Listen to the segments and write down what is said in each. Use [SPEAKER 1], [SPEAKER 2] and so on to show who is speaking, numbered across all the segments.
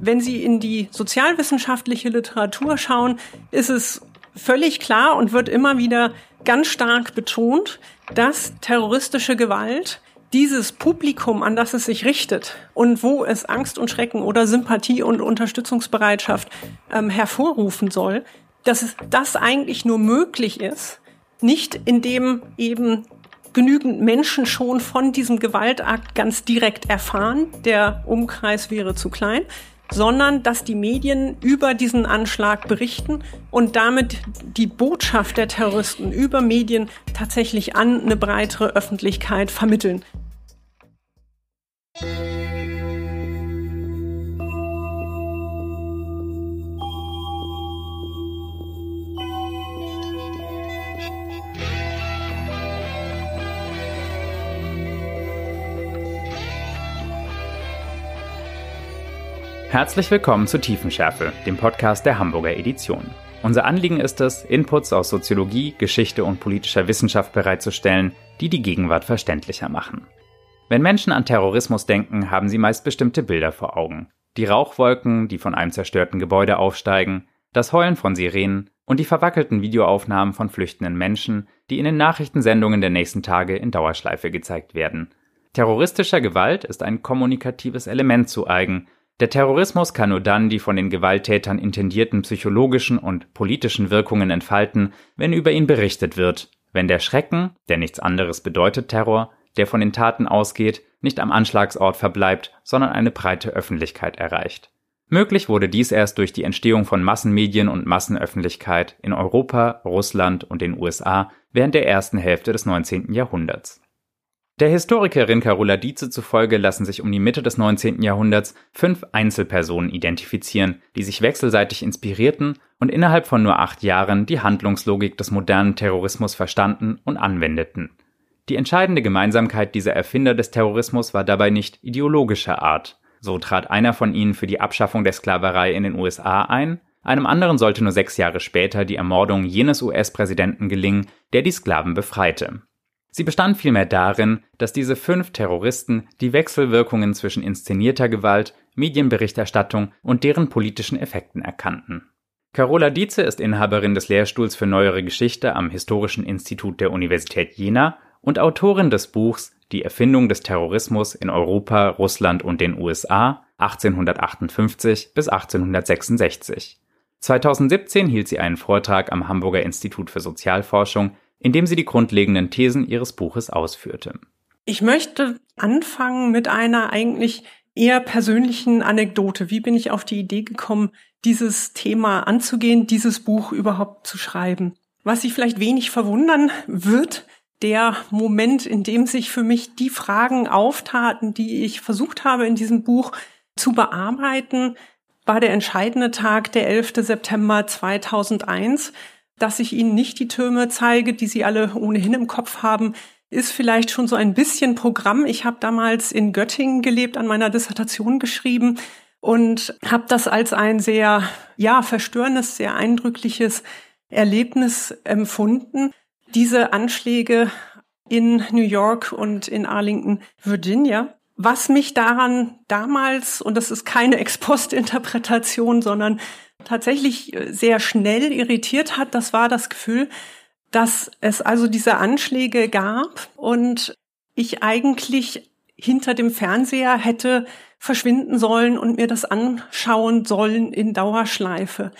[SPEAKER 1] Wenn Sie in die sozialwissenschaftliche Literatur schauen, ist es völlig klar und wird immer wieder ganz stark betont, dass terroristische Gewalt dieses Publikum, an das es sich richtet und wo es Angst und Schrecken oder Sympathie und Unterstützungsbereitschaft ähm, hervorrufen soll, dass es das eigentlich nur möglich ist, nicht indem eben genügend Menschen schon von diesem Gewaltakt ganz direkt erfahren, der Umkreis wäre zu klein, sondern dass die Medien über diesen Anschlag berichten und damit die Botschaft der Terroristen über Medien tatsächlich an eine breitere Öffentlichkeit vermitteln.
[SPEAKER 2] Herzlich willkommen zu Tiefenschärfe, dem Podcast der Hamburger Edition. Unser Anliegen ist es, Inputs aus Soziologie, Geschichte und politischer Wissenschaft bereitzustellen, die die Gegenwart verständlicher machen. Wenn Menschen an Terrorismus denken, haben sie meist bestimmte Bilder vor Augen. Die Rauchwolken, die von einem zerstörten Gebäude aufsteigen, das Heulen von Sirenen und die verwackelten Videoaufnahmen von flüchtenden Menschen, die in den Nachrichtensendungen der nächsten Tage in Dauerschleife gezeigt werden. Terroristischer Gewalt ist ein kommunikatives Element zu eigen, der Terrorismus kann nur dann die von den Gewalttätern intendierten psychologischen und politischen Wirkungen entfalten, wenn über ihn berichtet wird, wenn der Schrecken, der nichts anderes bedeutet Terror, der von den Taten ausgeht, nicht am Anschlagsort verbleibt, sondern eine breite Öffentlichkeit erreicht. Möglich wurde dies erst durch die Entstehung von Massenmedien und Massenöffentlichkeit in Europa, Russland und den USA während der ersten Hälfte des 19. Jahrhunderts. Der Historikerin Carola Dietze zufolge lassen sich um die Mitte des 19. Jahrhunderts fünf Einzelpersonen identifizieren, die sich wechselseitig inspirierten und innerhalb von nur acht Jahren die Handlungslogik des modernen Terrorismus verstanden und anwendeten. Die entscheidende Gemeinsamkeit dieser Erfinder des Terrorismus war dabei nicht ideologischer Art. So trat einer von ihnen für die Abschaffung der Sklaverei in den USA ein, einem anderen sollte nur sechs Jahre später die Ermordung jenes US-Präsidenten gelingen, der die Sklaven befreite. Sie bestand vielmehr darin, dass diese fünf Terroristen die Wechselwirkungen zwischen inszenierter Gewalt, Medienberichterstattung und deren politischen Effekten erkannten. Carola Dietze ist Inhaberin des Lehrstuhls für Neuere Geschichte am Historischen Institut der Universität Jena und Autorin des Buchs Die Erfindung des Terrorismus in Europa, Russland und den USA 1858 bis 1866. 2017 hielt sie einen Vortrag am Hamburger Institut für Sozialforschung indem sie die grundlegenden Thesen ihres Buches ausführte.
[SPEAKER 1] Ich möchte anfangen mit einer eigentlich eher persönlichen Anekdote. Wie bin ich auf die Idee gekommen, dieses Thema anzugehen, dieses Buch überhaupt zu schreiben? Was Sie vielleicht wenig verwundern wird, der Moment, in dem sich für mich die Fragen auftaten, die ich versucht habe in diesem Buch zu bearbeiten, war der entscheidende Tag, der 11. September 2001 dass ich Ihnen nicht die Türme zeige, die Sie alle ohnehin im Kopf haben, ist vielleicht schon so ein bisschen Programm. Ich habe damals in Göttingen gelebt, an meiner Dissertation geschrieben und habe das als ein sehr, ja, verstörendes, sehr eindrückliches Erlebnis empfunden. Diese Anschläge in New York und in Arlington, Virginia. Was mich daran damals, und das ist keine Ex-Post-Interpretation, sondern tatsächlich äh, sehr schnell irritiert hat, das war das Gefühl, dass es also diese Anschläge gab und ich eigentlich hinter dem Fernseher hätte verschwinden sollen und mir das anschauen sollen in Dauerschleife.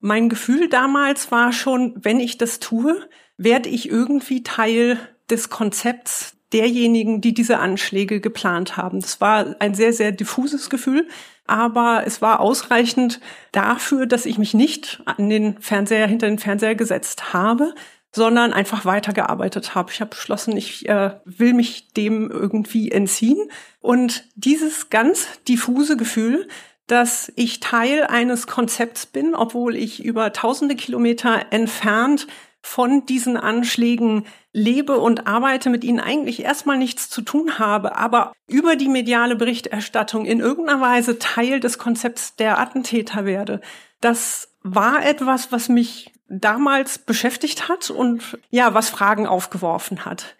[SPEAKER 1] Mein Gefühl damals war schon, wenn ich das tue, werde ich irgendwie Teil des Konzepts derjenigen, die diese Anschläge geplant haben. Das war ein sehr, sehr diffuses Gefühl aber es war ausreichend dafür, dass ich mich nicht an den Fernseher, hinter den Fernseher gesetzt habe, sondern einfach weitergearbeitet habe. Ich habe beschlossen, ich äh, will mich dem irgendwie entziehen. Und dieses ganz diffuse Gefühl, dass ich Teil eines Konzepts bin, obwohl ich über tausende Kilometer entfernt von diesen Anschlägen lebe und arbeite, mit ihnen eigentlich erstmal nichts zu tun habe, aber über die mediale Berichterstattung in irgendeiner Weise Teil des Konzepts der Attentäter werde. Das war etwas, was mich damals beschäftigt hat und ja, was Fragen aufgeworfen hat.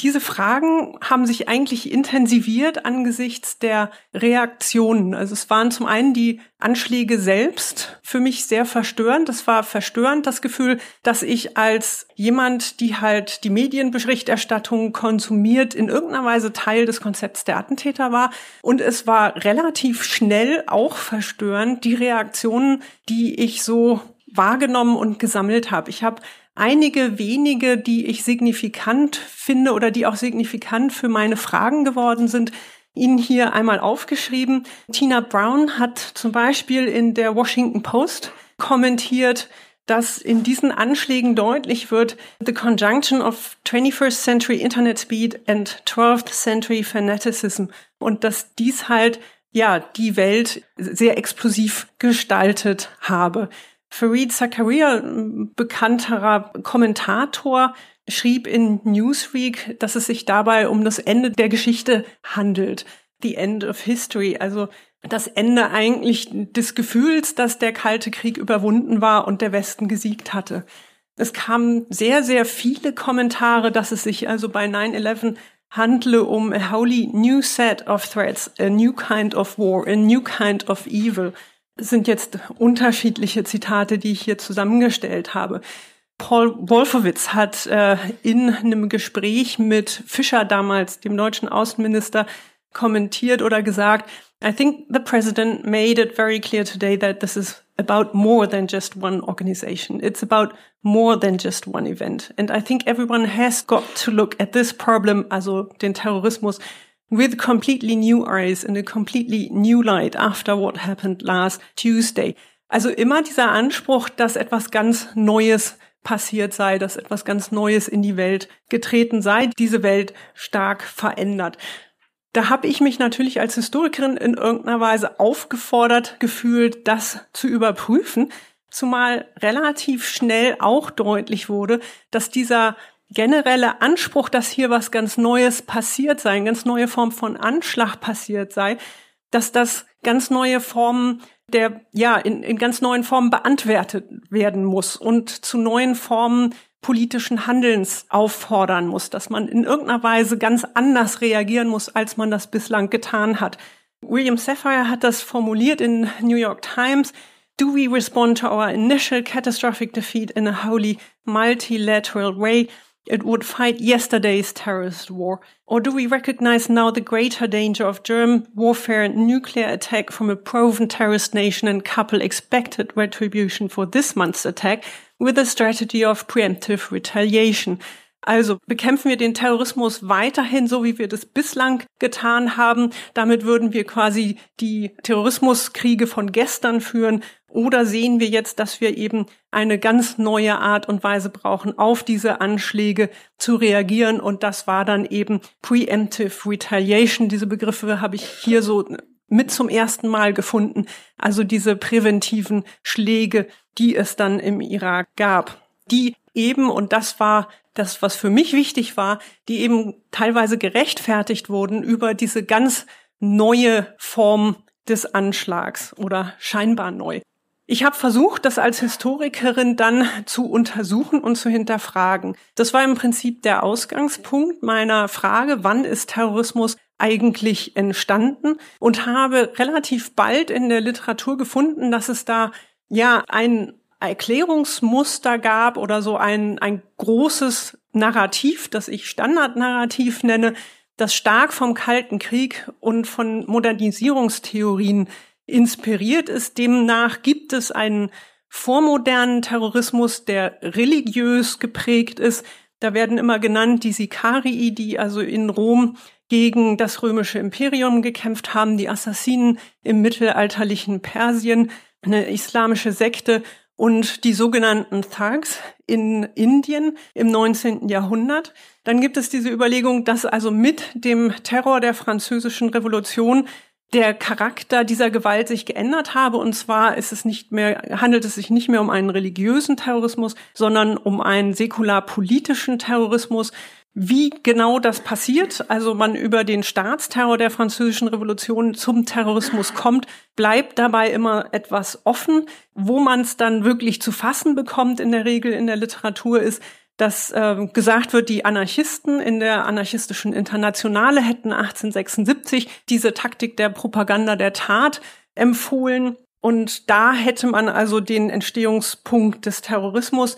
[SPEAKER 1] Diese Fragen haben sich eigentlich intensiviert angesichts der Reaktionen. Also es waren zum einen die Anschläge selbst für mich sehr verstörend. Es war verstörend das Gefühl, dass ich als jemand, die halt die Medienberichterstattung konsumiert, in irgendeiner Weise Teil des Konzepts der Attentäter war. Und es war relativ schnell auch verstörend die Reaktionen, die ich so wahrgenommen und gesammelt habe. Ich habe einige wenige, die ich signifikant finde oder die auch signifikant für meine Fragen geworden sind, Ihnen hier einmal aufgeschrieben. Tina Brown hat zum Beispiel in der Washington Post kommentiert, dass in diesen Anschlägen deutlich wird, the conjunction of 21st century Internet speed and 12th century fanaticism und dass dies halt ja die Welt sehr explosiv gestaltet habe. Fareed Zakaria, bekannterer Kommentator, schrieb in Newsweek, dass es sich dabei um das Ende der Geschichte handelt. The End of History, also das Ende eigentlich des Gefühls, dass der Kalte Krieg überwunden war und der Westen gesiegt hatte. Es kamen sehr, sehr viele Kommentare, dass es sich also bei 9-11 handle um a wholly new set of threats, a new kind of war, a new kind of evil sind jetzt unterschiedliche Zitate, die ich hier zusammengestellt habe. Paul Wolfowitz hat äh, in einem Gespräch mit Fischer damals, dem deutschen Außenminister, kommentiert oder gesagt, I think the president made it very clear today that this is about more than just one organization. It's about more than just one event. And I think everyone has got to look at this problem, also den Terrorismus, with completely new eyes and a completely new light after what happened last Tuesday. Also immer dieser Anspruch, dass etwas ganz Neues passiert sei, dass etwas ganz Neues in die Welt getreten sei, diese Welt stark verändert. Da habe ich mich natürlich als Historikerin in irgendeiner Weise aufgefordert gefühlt, das zu überprüfen, zumal relativ schnell auch deutlich wurde, dass dieser generelle Anspruch, dass hier was ganz Neues passiert sei, eine ganz neue Form von Anschlag passiert sei, dass das ganz neue Formen der, ja, in, in ganz neuen Formen beantwortet werden muss und zu neuen Formen politischen Handelns auffordern muss, dass man in irgendeiner Weise ganz anders reagieren muss, als man das bislang getan hat. William Sapphire hat das formuliert in New York Times. Do we respond to our initial catastrophic defeat in a wholly multilateral way? It would fight yesterday's terrorist war? Or do we recognize now the greater danger of germ warfare and nuclear attack from a proven terrorist nation and couple expected retribution for this month's attack with a strategy of preemptive retaliation? Also bekämpfen wir den Terrorismus weiterhin so, wie wir das bislang getan haben. Damit würden wir quasi die Terrorismuskriege von gestern führen. Oder sehen wir jetzt, dass wir eben eine ganz neue Art und Weise brauchen, auf diese Anschläge zu reagieren? Und das war dann eben Preemptive Retaliation. Diese Begriffe habe ich hier so mit zum ersten Mal gefunden. Also diese präventiven Schläge, die es dann im Irak gab. Die eben, und das war das, was für mich wichtig war, die eben teilweise gerechtfertigt wurden über diese ganz neue Form des Anschlags oder scheinbar neu. Ich habe versucht, das als Historikerin dann zu untersuchen und zu hinterfragen. Das war im Prinzip der Ausgangspunkt meiner Frage, wann ist Terrorismus eigentlich entstanden und habe relativ bald in der Literatur gefunden, dass es da ja ein Erklärungsmuster gab oder so ein, ein großes Narrativ, das ich Standardnarrativ nenne, das stark vom Kalten Krieg und von Modernisierungstheorien inspiriert ist. Demnach gibt es einen vormodernen Terrorismus, der religiös geprägt ist. Da werden immer genannt die Sikarii, die also in Rom gegen das römische Imperium gekämpft haben, die Assassinen im mittelalterlichen Persien, eine islamische Sekte und die sogenannten Thugs in Indien im 19. Jahrhundert. Dann gibt es diese Überlegung, dass also mit dem Terror der französischen Revolution der Charakter dieser Gewalt sich geändert habe. Und zwar ist es nicht mehr, handelt es sich nicht mehr um einen religiösen Terrorismus, sondern um einen säkular-politischen Terrorismus, wie genau das passiert, also man über den Staatsterror der französischen Revolution zum Terrorismus kommt, bleibt dabei immer etwas offen. Wo man es dann wirklich zu fassen bekommt, in der Regel in der Literatur, ist, dass äh, gesagt wird, die Anarchisten in der anarchistischen Internationale hätten 1876 diese Taktik der Propaganda der Tat empfohlen. Und da hätte man also den Entstehungspunkt des Terrorismus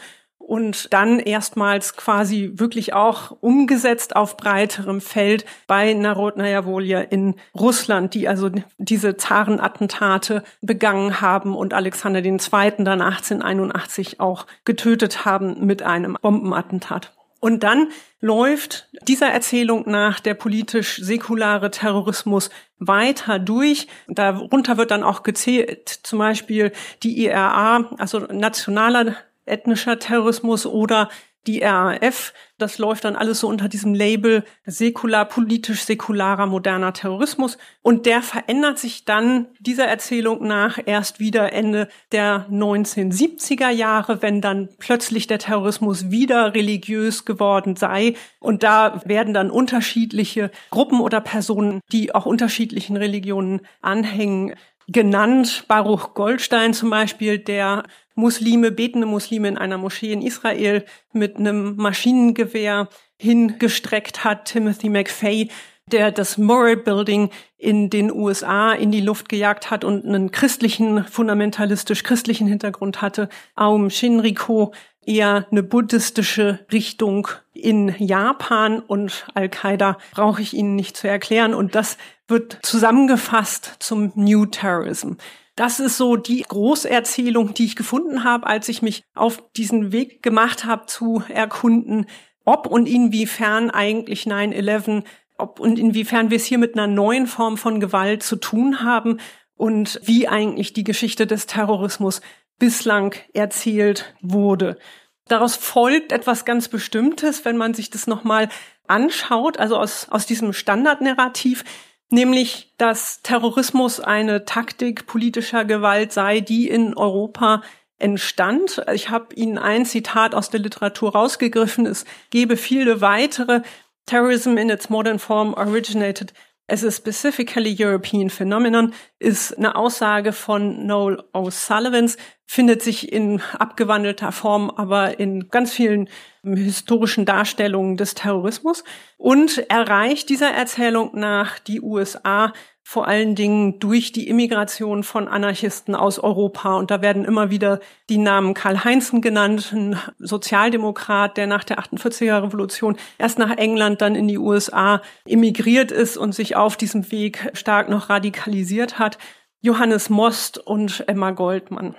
[SPEAKER 1] und dann erstmals quasi wirklich auch umgesetzt auf breiterem Feld bei Narodnaya Volja in Russland, die also diese Zarenattentate begangen haben und Alexander II. dann 1881 auch getötet haben mit einem Bombenattentat. Und dann läuft dieser Erzählung nach der politisch-säkulare Terrorismus weiter durch. Darunter wird dann auch gezählt, zum Beispiel die IRA, also nationaler ethnischer Terrorismus oder die RAF. Das läuft dann alles so unter diesem Label säkular, politisch säkularer, moderner Terrorismus. Und der verändert sich dann dieser Erzählung nach erst wieder Ende der 1970er Jahre, wenn dann plötzlich der Terrorismus wieder religiös geworden sei. Und da werden dann unterschiedliche Gruppen oder Personen, die auch unterschiedlichen Religionen anhängen, genannt. Baruch Goldstein zum Beispiel, der Muslime, betende Muslime in einer Moschee in Israel mit einem Maschinengewehr hingestreckt hat. Timothy McFay, der das Murray Building in den USA in die Luft gejagt hat und einen christlichen, fundamentalistisch-christlichen Hintergrund hatte. Aum Shinriko, eher eine buddhistische Richtung in Japan und Al-Qaida brauche ich Ihnen nicht zu erklären. Und das wird zusammengefasst zum New Terrorism. Das ist so die Großerzählung, die ich gefunden habe, als ich mich auf diesen Weg gemacht habe zu erkunden, ob und inwiefern eigentlich 9-11, ob und inwiefern wir es hier mit einer neuen Form von Gewalt zu tun haben und wie eigentlich die Geschichte des Terrorismus bislang erzählt wurde. Daraus folgt etwas ganz Bestimmtes, wenn man sich das nochmal anschaut, also aus, aus diesem Standardnarrativ, nämlich dass Terrorismus eine Taktik politischer Gewalt sei, die in Europa entstand. Ich habe Ihnen ein Zitat aus der Literatur rausgegriffen. Es gebe viele weitere. Terrorism in its modern form originated as a specifically European phenomenon ist eine Aussage von Noel O'Sullivans, findet sich in abgewandelter Form aber in ganz vielen historischen Darstellungen des Terrorismus. Und erreicht dieser Erzählung nach die USA vor allen Dingen durch die Immigration von Anarchisten aus Europa. Und da werden immer wieder die Namen Karl Heinzen genannt, ein Sozialdemokrat, der nach der 48er Revolution erst nach England, dann in die USA emigriert ist und sich auf diesem Weg stark noch radikalisiert hat. Johannes Most und Emma Goldmann.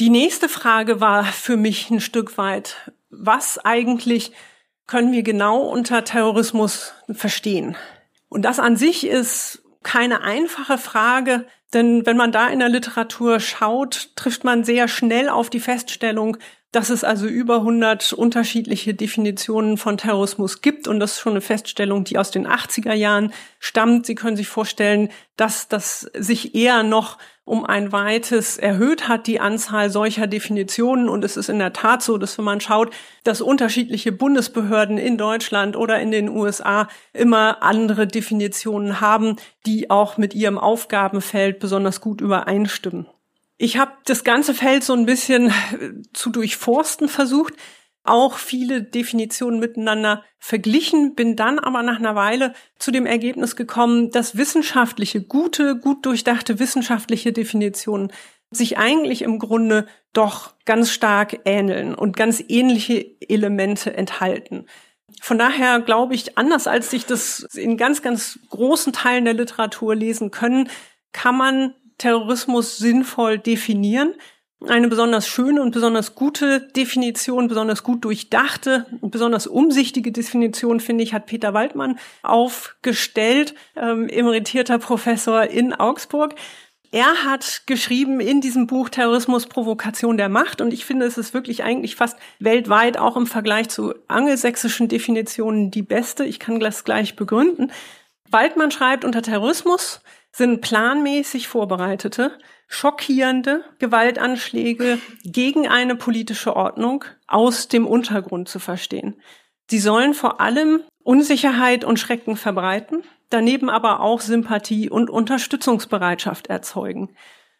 [SPEAKER 1] Die nächste Frage war für mich ein Stück weit, was eigentlich können wir genau unter Terrorismus verstehen? Und das an sich ist keine einfache Frage, denn wenn man da in der Literatur schaut, trifft man sehr schnell auf die Feststellung, dass es also über 100 unterschiedliche Definitionen von Terrorismus gibt und das ist schon eine Feststellung, die aus den 80er Jahren stammt. Sie können sich vorstellen, dass das sich eher noch um ein weites erhöht hat, die Anzahl solcher Definitionen. Und es ist in der Tat so, dass wenn man schaut, dass unterschiedliche Bundesbehörden in Deutschland oder in den USA immer andere Definitionen haben, die auch mit ihrem Aufgabenfeld besonders gut übereinstimmen. Ich habe das ganze Feld so ein bisschen äh, zu durchforsten versucht, auch viele Definitionen miteinander verglichen, bin dann aber nach einer Weile zu dem Ergebnis gekommen, dass wissenschaftliche, gute, gut durchdachte wissenschaftliche Definitionen sich eigentlich im Grunde doch ganz stark ähneln und ganz ähnliche Elemente enthalten. Von daher glaube ich, anders als sich das in ganz, ganz großen Teilen der Literatur lesen können, kann man Terrorismus sinnvoll definieren. Eine besonders schöne und besonders gute Definition, besonders gut durchdachte und besonders umsichtige Definition, finde ich, hat Peter Waldmann aufgestellt, ähm, emeritierter Professor in Augsburg. Er hat geschrieben in diesem Buch Terrorismus, Provokation der Macht und ich finde, es ist wirklich eigentlich fast weltweit auch im Vergleich zu angelsächsischen Definitionen die beste. Ich kann das gleich begründen. Waldmann schreibt unter Terrorismus sind planmäßig vorbereitete, schockierende Gewaltanschläge gegen eine politische Ordnung aus dem Untergrund zu verstehen. Sie sollen vor allem Unsicherheit und Schrecken verbreiten, daneben aber auch Sympathie und Unterstützungsbereitschaft erzeugen.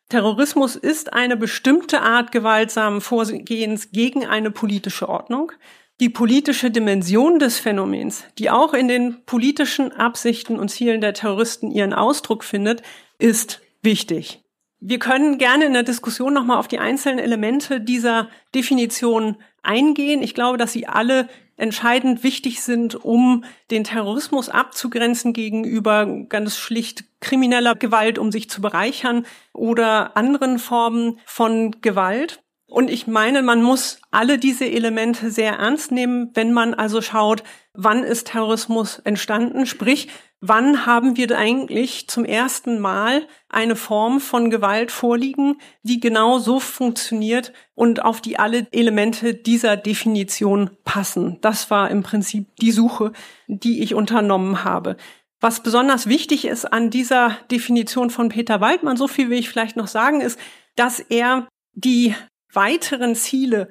[SPEAKER 1] Terrorismus ist eine bestimmte Art gewaltsamen Vorgehens gegen eine politische Ordnung. Die politische Dimension des Phänomens, die auch in den politischen Absichten und Zielen der Terroristen ihren Ausdruck findet, ist wichtig. Wir können gerne in der Diskussion nochmal auf die einzelnen Elemente dieser Definition eingehen. Ich glaube, dass sie alle entscheidend wichtig sind, um den Terrorismus abzugrenzen gegenüber ganz schlicht krimineller Gewalt, um sich zu bereichern oder anderen Formen von Gewalt. Und ich meine, man muss alle diese Elemente sehr ernst nehmen, wenn man also schaut, wann ist Terrorismus entstanden, sprich, wann haben wir eigentlich zum ersten Mal eine Form von Gewalt vorliegen, die genau so funktioniert und auf die alle Elemente dieser Definition passen. Das war im Prinzip die Suche, die ich unternommen habe. Was besonders wichtig ist an dieser Definition von Peter Waldmann, so viel will ich vielleicht noch sagen, ist, dass er die weiteren Ziele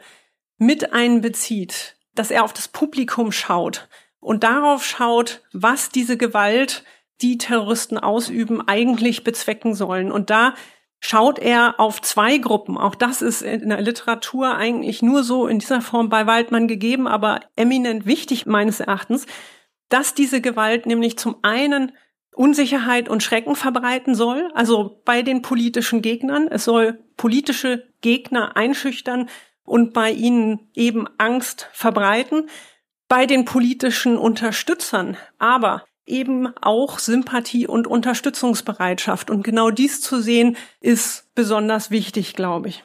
[SPEAKER 1] mit einbezieht, dass er auf das Publikum schaut und darauf schaut, was diese Gewalt, die Terroristen ausüben, eigentlich bezwecken sollen. Und da schaut er auf zwei Gruppen. Auch das ist in der Literatur eigentlich nur so in dieser Form bei Waldmann gegeben, aber eminent wichtig meines Erachtens, dass diese Gewalt nämlich zum einen Unsicherheit und Schrecken verbreiten soll, also bei den politischen Gegnern. Es soll politische Gegner einschüchtern und bei ihnen eben Angst verbreiten, bei den politischen Unterstützern, aber eben auch Sympathie und Unterstützungsbereitschaft. Und genau dies zu sehen, ist besonders wichtig, glaube ich.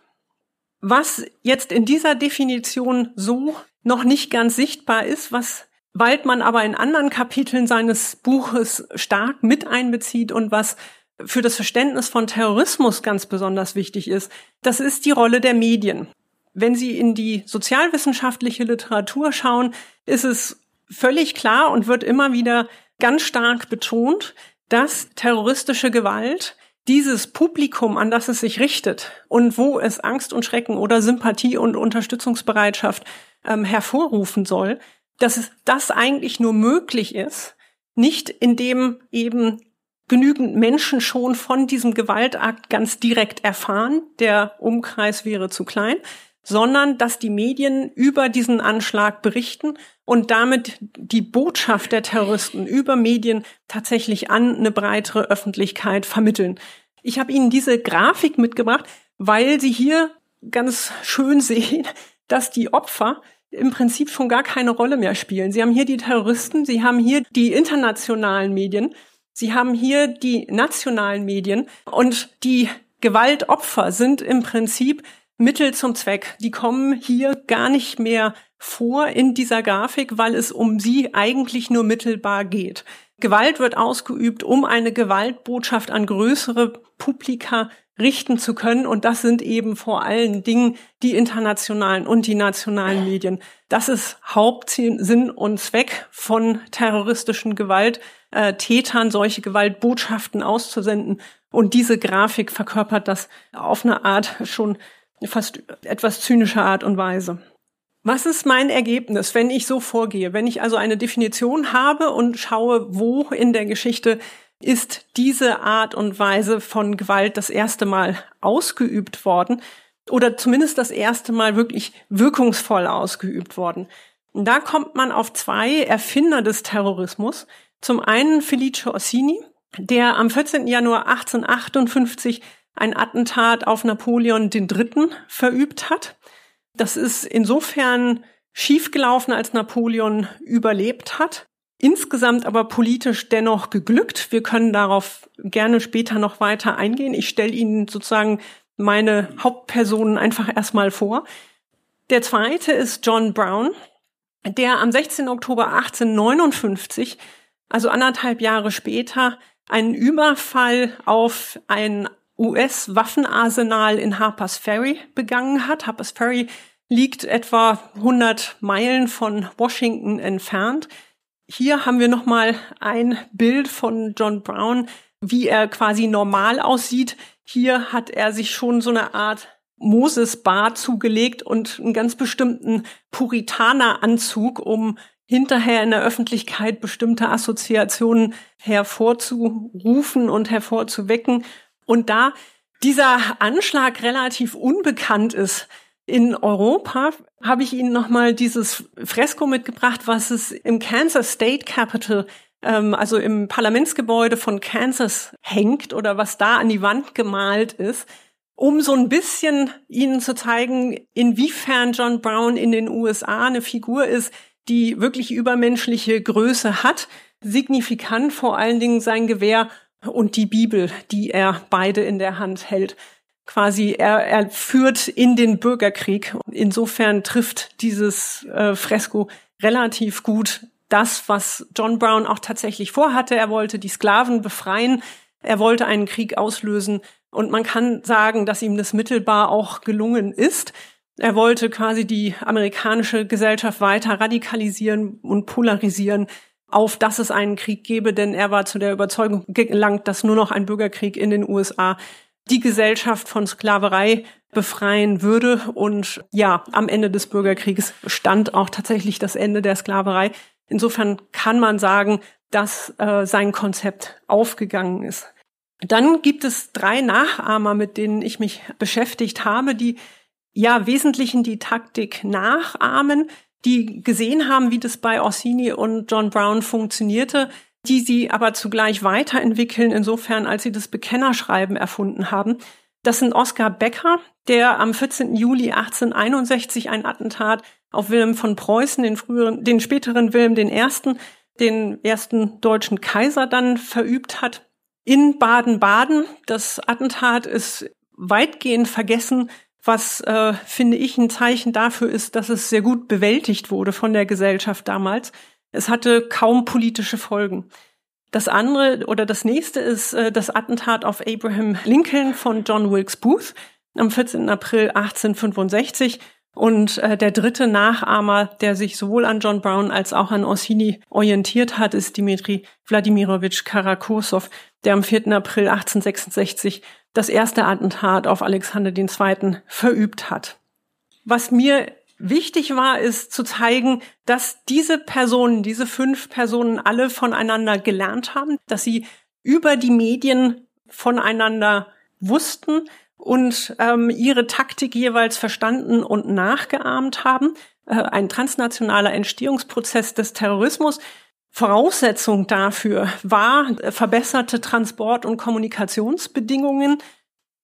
[SPEAKER 1] Was jetzt in dieser Definition so noch nicht ganz sichtbar ist, was Waldmann aber in anderen Kapiteln seines Buches stark mit einbezieht und was für das Verständnis von Terrorismus ganz besonders wichtig ist, das ist die Rolle der Medien. Wenn Sie in die sozialwissenschaftliche Literatur schauen, ist es völlig klar und wird immer wieder ganz stark betont, dass terroristische Gewalt dieses Publikum, an das es sich richtet und wo es Angst und Schrecken oder Sympathie und Unterstützungsbereitschaft ähm, hervorrufen soll, dass das eigentlich nur möglich ist, nicht indem eben genügend Menschen schon von diesem Gewaltakt ganz direkt erfahren, der Umkreis wäre zu klein, sondern dass die Medien über diesen Anschlag berichten und damit die Botschaft der Terroristen über Medien tatsächlich an eine breitere Öffentlichkeit vermitteln. Ich habe Ihnen diese Grafik mitgebracht, weil Sie hier ganz schön sehen, dass die Opfer im Prinzip schon gar keine Rolle mehr spielen. Sie haben hier die Terroristen, Sie haben hier die internationalen Medien, Sie haben hier die nationalen Medien und die Gewaltopfer sind im Prinzip Mittel zum Zweck. Die kommen hier gar nicht mehr vor in dieser Grafik, weil es um sie eigentlich nur mittelbar geht. Gewalt wird ausgeübt, um eine Gewaltbotschaft an größere Publika richten zu können. Und das sind eben vor allen Dingen die internationalen und die nationalen Medien. Das ist Hauptsinn und Zweck von terroristischen Gewalttätern, solche Gewaltbotschaften auszusenden. Und diese Grafik verkörpert das auf eine Art schon fast etwas zynische Art und Weise. Was ist mein Ergebnis, wenn ich so vorgehe? Wenn ich also eine Definition habe und schaue, wo in der Geschichte ist diese Art und Weise von Gewalt das erste Mal ausgeübt worden oder zumindest das erste Mal wirklich wirkungsvoll ausgeübt worden. Und da kommt man auf zwei Erfinder des Terrorismus. Zum einen Felice Orsini, der am 14. Januar 1858 ein Attentat auf Napoleon III. verübt hat. Das ist insofern schiefgelaufen, als Napoleon überlebt hat insgesamt aber politisch dennoch geglückt. Wir können darauf gerne später noch weiter eingehen. Ich stelle Ihnen sozusagen meine Hauptpersonen einfach erstmal vor. Der zweite ist John Brown, der am 16. Oktober 1859, also anderthalb Jahre später, einen Überfall auf ein US-Waffenarsenal in Harper's Ferry begangen hat. Harper's Ferry liegt etwa 100 Meilen von Washington entfernt. Hier haben wir nochmal ein Bild von John Brown, wie er quasi normal aussieht. Hier hat er sich schon so eine Art Moses-Bar zugelegt und einen ganz bestimmten Puritaneranzug, um hinterher in der Öffentlichkeit bestimmte Assoziationen hervorzurufen und hervorzuwecken. Und da dieser Anschlag relativ unbekannt ist, In Europa habe ich Ihnen nochmal dieses Fresko mitgebracht, was es im Kansas State Capitol, ähm, also im Parlamentsgebäude von Kansas hängt oder was da an die Wand gemalt ist, um so ein bisschen Ihnen zu zeigen, inwiefern John Brown in den USA eine Figur ist, die wirklich übermenschliche Größe hat. Signifikant vor allen Dingen sein Gewehr und die Bibel, die er beide in der Hand hält quasi, er, er führt in den Bürgerkrieg. Insofern trifft dieses äh, Fresko relativ gut das, was John Brown auch tatsächlich vorhatte. Er wollte die Sklaven befreien, er wollte einen Krieg auslösen und man kann sagen, dass ihm das mittelbar auch gelungen ist. Er wollte quasi die amerikanische Gesellschaft weiter radikalisieren und polarisieren, auf dass es einen Krieg gebe, denn er war zu der Überzeugung gelangt, dass nur noch ein Bürgerkrieg in den USA die Gesellschaft von Sklaverei befreien würde. Und ja, am Ende des Bürgerkrieges stand auch tatsächlich das Ende der Sklaverei. Insofern kann man sagen, dass äh, sein Konzept aufgegangen ist. Dann gibt es drei Nachahmer, mit denen ich mich beschäftigt habe, die ja wesentlichen die Taktik nachahmen, die gesehen haben, wie das bei Orsini und John Brown funktionierte, die sie aber zugleich weiterentwickeln, insofern als sie das Bekennerschreiben erfunden haben. Das sind Oskar Becker, der am 14. Juli 1861 ein Attentat auf Wilhelm von Preußen, den früheren, den späteren Wilhelm I., den ersten deutschen Kaiser dann verübt hat. In Baden-Baden. Das Attentat ist weitgehend vergessen, was, äh, finde ich, ein Zeichen dafür ist, dass es sehr gut bewältigt wurde von der Gesellschaft damals. Es hatte kaum politische Folgen. Das andere oder das nächste ist äh, das Attentat auf Abraham Lincoln von John Wilkes Booth am 14. April 1865. Und äh, der dritte Nachahmer, der sich sowohl an John Brown als auch an Orsini orientiert hat, ist Dmitri Wladimirovich Karakosow, der am 4. April 1866 das erste Attentat auf Alexander II. verübt hat. Was mir wichtig war, ist zu zeigen, dass diese Personen, diese fünf Personen alle voneinander gelernt haben, dass sie über die Medien voneinander wussten und ähm, ihre Taktik jeweils verstanden und nachgeahmt haben. Äh, ein transnationaler Entstehungsprozess des Terrorismus. Voraussetzung dafür war verbesserte Transport- und Kommunikationsbedingungen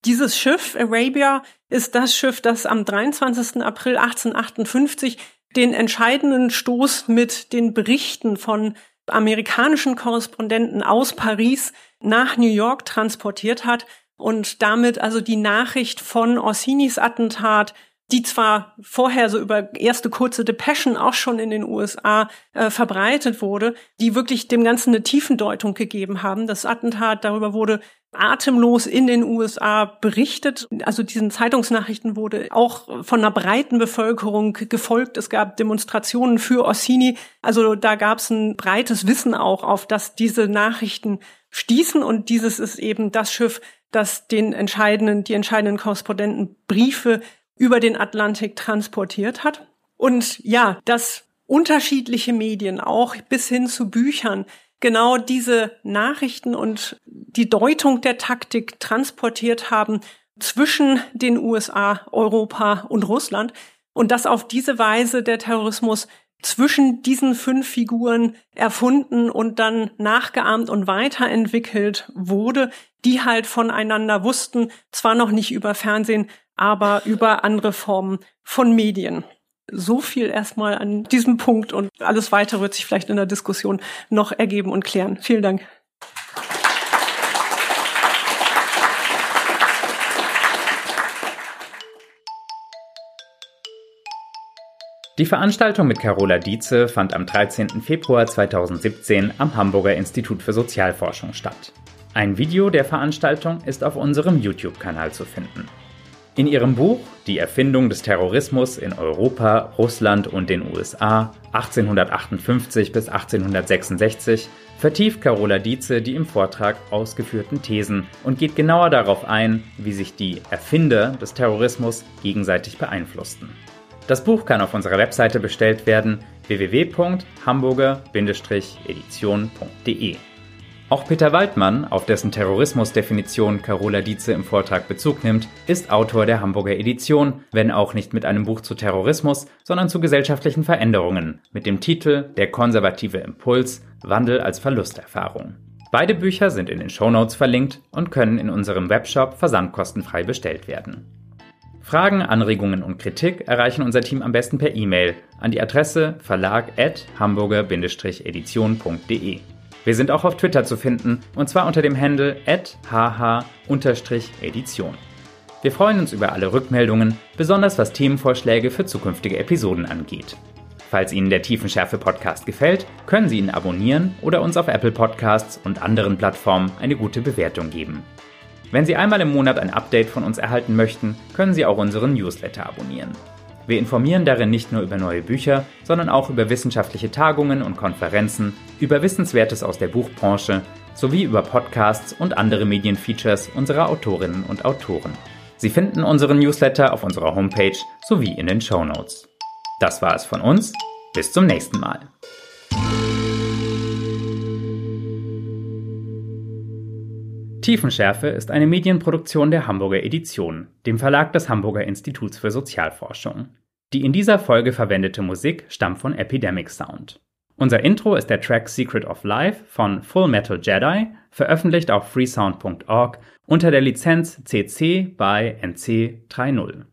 [SPEAKER 1] dieses Schiff Arabia ist das Schiff, das am 23. April 1858 den entscheidenden Stoß mit den Berichten von amerikanischen Korrespondenten aus Paris nach New York transportiert hat und damit also die Nachricht von Orsinis Attentat die zwar vorher so über erste kurze Depeschen auch schon in den USA äh, verbreitet wurde, die wirklich dem Ganzen eine Tiefendeutung gegeben haben. Das Attentat darüber wurde atemlos in den USA berichtet. Also diesen Zeitungsnachrichten wurde auch von einer breiten Bevölkerung gefolgt. Es gab Demonstrationen für Orsini. Also da gab es ein breites Wissen auch, auf das diese Nachrichten stießen. Und dieses ist eben das Schiff, das den entscheidenden, die entscheidenden Korrespondenten Briefe über den Atlantik transportiert hat. Und ja, dass unterschiedliche Medien auch bis hin zu Büchern genau diese Nachrichten und die Deutung der Taktik transportiert haben zwischen den USA, Europa und Russland und dass auf diese Weise der Terrorismus zwischen diesen fünf Figuren erfunden und dann nachgeahmt und weiterentwickelt wurde, die halt voneinander wussten, zwar noch nicht über Fernsehen, aber über andere Formen von Medien. So viel erstmal an diesem Punkt und alles weitere wird sich vielleicht in der Diskussion noch ergeben und klären. Vielen Dank.
[SPEAKER 2] Die Veranstaltung mit Carola Dietze fand am 13. Februar 2017 am Hamburger Institut für Sozialforschung statt. Ein Video der Veranstaltung ist auf unserem YouTube-Kanal zu finden. In ihrem Buch Die Erfindung des Terrorismus in Europa, Russland und den USA 1858 bis 1866 vertieft Carola Dietze die im Vortrag ausgeführten Thesen und geht genauer darauf ein, wie sich die Erfinder des Terrorismus gegenseitig beeinflussten. Das Buch kann auf unserer Webseite bestellt werden www.hamburger-edition.de. Auch Peter Waldmann, auf dessen Terrorismusdefinition Carola Dietze im Vortrag Bezug nimmt, ist Autor der Hamburger Edition, wenn auch nicht mit einem Buch zu Terrorismus, sondern zu gesellschaftlichen Veränderungen, mit dem Titel Der konservative Impuls Wandel als Verlusterfahrung. Beide Bücher sind in den Shownotes verlinkt und können in unserem Webshop versandkostenfrei bestellt werden. Fragen, Anregungen und Kritik erreichen unser Team am besten per E-Mail an die Adresse verlag@hamburger-edition.de. Wir sind auch auf Twitter zu finden, und zwar unter dem Handle hh-edition. Wir freuen uns über alle Rückmeldungen, besonders was Themenvorschläge für zukünftige Episoden angeht. Falls Ihnen der Tiefenschärfe-Podcast gefällt, können Sie ihn abonnieren oder uns auf Apple Podcasts und anderen Plattformen eine gute Bewertung geben. Wenn Sie einmal im Monat ein Update von uns erhalten möchten, können Sie auch unseren Newsletter abonnieren. Wir informieren darin nicht nur über neue Bücher, sondern auch über wissenschaftliche Tagungen und Konferenzen, über Wissenswertes aus der Buchbranche sowie über Podcasts und andere Medienfeatures unserer Autorinnen und Autoren. Sie finden unseren Newsletter auf unserer Homepage sowie in den Show Notes. Das war es von uns. Bis zum nächsten Mal. Tiefenschärfe ist eine Medienproduktion der Hamburger Edition, dem Verlag des Hamburger Instituts für Sozialforschung. Die in dieser Folge verwendete Musik stammt von Epidemic Sound. Unser Intro ist der Track Secret of Life von Full Metal Jedi, veröffentlicht auf freesound.org unter der Lizenz CC by NC 3.0.